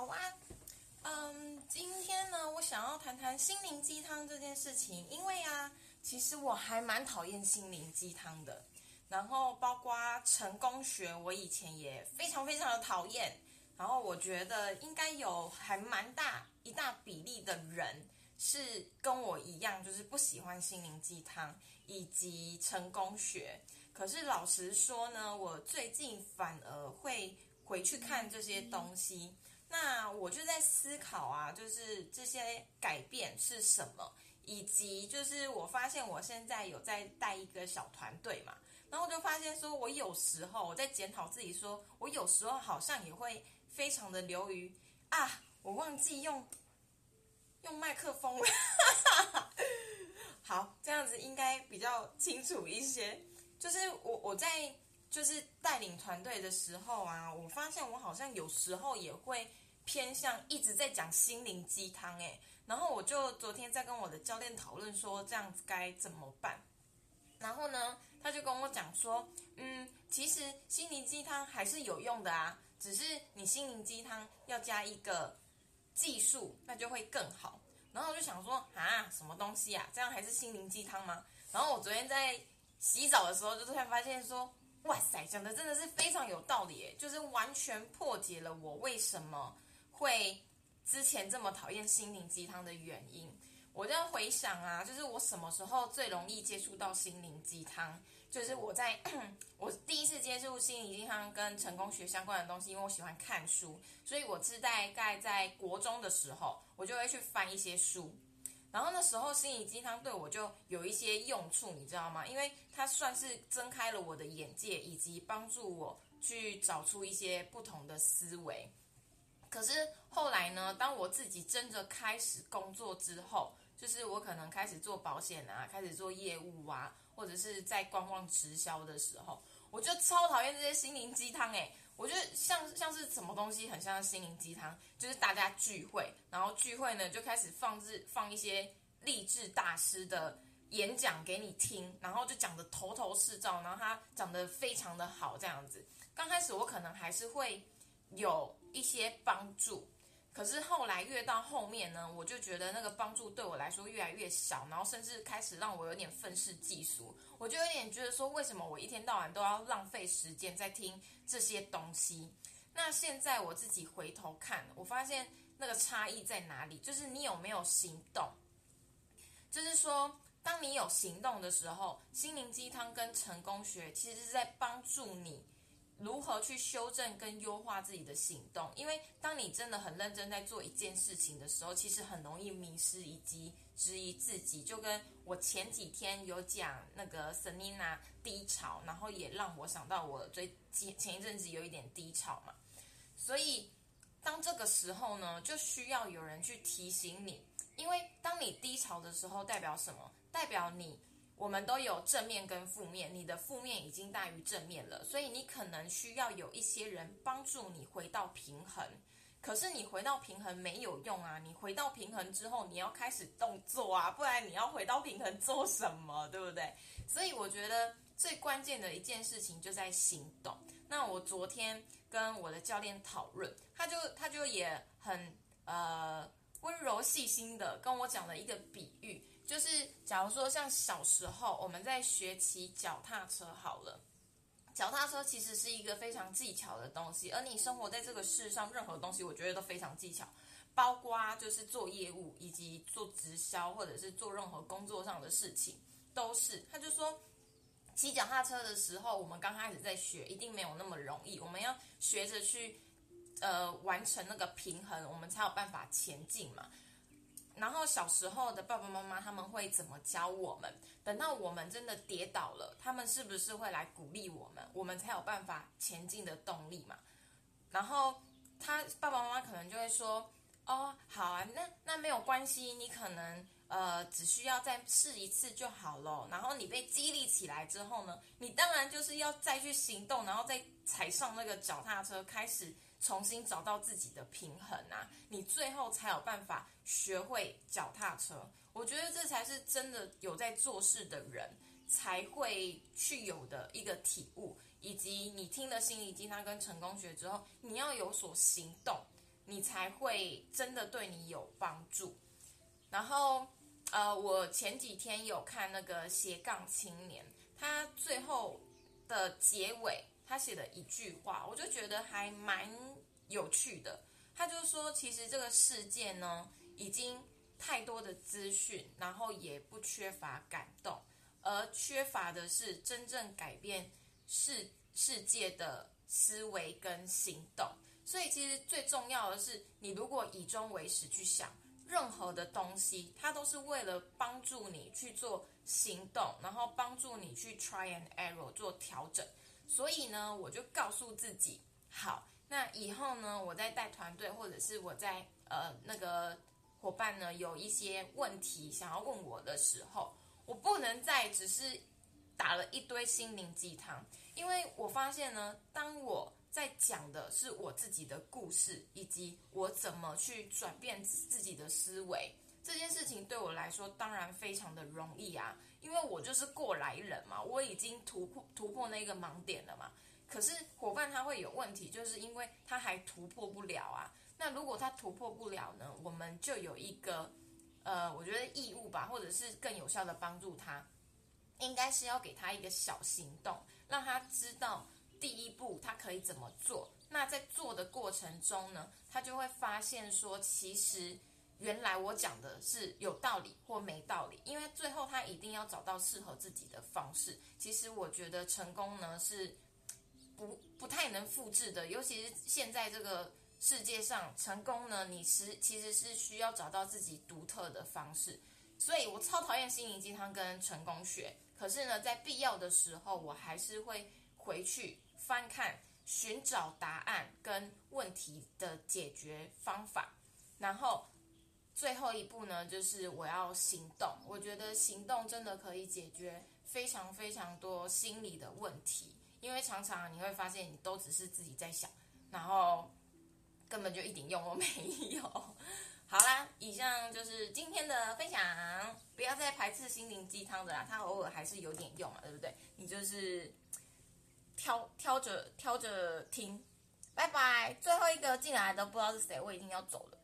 好啊，嗯，今天呢，我想要谈谈心灵鸡汤这件事情，因为啊，其实我还蛮讨厌心灵鸡汤的。然后，包括成功学，我以前也非常非常的讨厌。然后，我觉得应该有还蛮大一大比例的人是跟我一样，就是不喜欢心灵鸡汤以及成功学。可是，老实说呢，我最近反而会回去看这些东西。那我就在思考啊，就是这些改变是什么，以及就是我发现我现在有在带一个小团队嘛，然后我就发现说，我有时候我在检讨自己，说我有时候好像也会非常的流于啊，我忘记用用麦克风了，好，这样子应该比较清楚一些。就是我我在就是带领团队的时候啊，我发现我好像有时候也会。偏向一直在讲心灵鸡汤诶，然后我就昨天在跟我的教练讨论说这样子该怎么办，然后呢，他就跟我讲说，嗯，其实心灵鸡汤还是有用的啊，只是你心灵鸡汤要加一个技术，那就会更好。然后我就想说啊，什么东西啊？这样还是心灵鸡汤吗？然后我昨天在洗澡的时候，就突然发现说，哇塞，讲的真的是非常有道理诶，就是完全破解了我为什么。会之前这么讨厌心灵鸡汤的原因，我在回想啊，就是我什么时候最容易接触到心灵鸡汤？就是我在 我第一次接触心灵鸡汤跟成功学相关的东西，因为我喜欢看书，所以我是大概在国中的时候，我就会去翻一些书，然后那时候心灵鸡汤对我就有一些用处，你知道吗？因为它算是睁开了我的眼界，以及帮助我去找出一些不同的思维。可是后来呢？当我自己真的开始工作之后，就是我可能开始做保险啊，开始做业务啊，或者是在观望直销的时候，我就超讨厌这些心灵鸡汤诶，我觉得像像是什么东西很像心灵鸡汤，就是大家聚会，然后聚会呢就开始放置放一些励志大师的演讲给你听，然后就讲的头头是道，然后他讲的非常的好这样子。刚开始我可能还是会有。一些帮助，可是后来越到后面呢，我就觉得那个帮助对我来说越来越小，然后甚至开始让我有点愤世嫉俗。我就有点觉得说，为什么我一天到晚都要浪费时间在听这些东西？那现在我自己回头看，我发现那个差异在哪里？就是你有没有行动？就是说，当你有行动的时候，心灵鸡汤跟成功学其实是在帮助你。如何去修正跟优化自己的行动？因为当你真的很认真在做一件事情的时候，其实很容易迷失以及质疑自己。就跟我前几天有讲那个 Selina 低潮，然后也让我想到我最前前一阵子有一点低潮嘛。所以当这个时候呢，就需要有人去提醒你，因为当你低潮的时候，代表什么？代表你。我们都有正面跟负面，你的负面已经大于正面了，所以你可能需要有一些人帮助你回到平衡。可是你回到平衡没有用啊！你回到平衡之后，你要开始动作啊，不然你要回到平衡做什么？对不对？所以我觉得最关键的一件事情就在行动。那我昨天跟我的教练讨论，他就他就也很呃温柔细心的跟我讲了一个比喻。就是，假如说像小时候我们在学骑脚踏车好了，脚踏车其实是一个非常技巧的东西，而你生活在这个世上，任何东西我觉得都非常技巧，包括就是做业务以及做直销或者是做任何工作上的事情，都是。他就说，骑脚踏车的时候，我们刚开始在学，一定没有那么容易，我们要学着去呃完成那个平衡，我们才有办法前进嘛。然后小时候的爸爸妈妈他们会怎么教我们？等到我们真的跌倒了，他们是不是会来鼓励我们？我们才有办法前进的动力嘛？然后他爸爸妈妈可能就会说：“哦，好啊，那那没有关系，你可能呃只需要再试一次就好了。”然后你被激励起来之后呢，你当然就是要再去行动，然后再踩上那个脚踏车开始。重新找到自己的平衡啊，你最后才有办法学会脚踏车。我觉得这才是真的有在做事的人才会去有的一个体悟，以及你听了心理鸡汤跟成功学之后，你要有所行动，你才会真的对你有帮助。然后，呃，我前几天有看那个斜杠青年，他最后的结尾，他写的一句话，我就觉得还蛮有趣的。他就说，其实这个世界呢，已经太多的资讯，然后也不缺乏感动，而缺乏的是真正改变世世界的思维跟行动。所以，其实最重要的是，你如果以终为始去想，任何的东西，它都是为了帮助你去做行动，然后帮助你去 try and error 做调整。所以呢，我就告诉自己，好，那以后呢，我在带团队，或者是我在呃那个伙伴呢，有一些问题想要问我的时候，我不能再只是打了一堆心灵鸡汤，因为我发现呢，当我在讲的是我自己的故事，以及我怎么去转变自己的思维。这件事情对我来说当然非常的容易啊，因为我就是过来人嘛，我已经突破突破那个盲点了嘛。可是伙伴他会有问题，就是因为他还突破不了啊。那如果他突破不了呢，我们就有一个呃，我觉得义务吧，或者是更有效的帮助他，应该是要给他一个小行动，让他知道。第一步，他可以怎么做？那在做的过程中呢，他就会发现说，其实原来我讲的是有道理或没道理。因为最后他一定要找到适合自己的方式。其实我觉得成功呢是不不太能复制的，尤其是现在这个世界上，成功呢你是其实是需要找到自己独特的方式。所以我超讨厌心灵鸡汤跟成功学，可是呢，在必要的时候，我还是会回去。翻看、寻找答案跟问题的解决方法，然 后最后一步呢，就是我要行动。我觉得行动真的可以解决非常非常多心理的问题，因为常常你会发现，你都只是自己在想，然后根本就一点用都没有。好啦，以上就是今天的分享，不要再排斥心灵鸡汤的啦，它偶尔还是有点用嘛，对不对？你就是。挑挑着挑着听，拜拜。最后一个进来的不知道是谁，我已经要走了。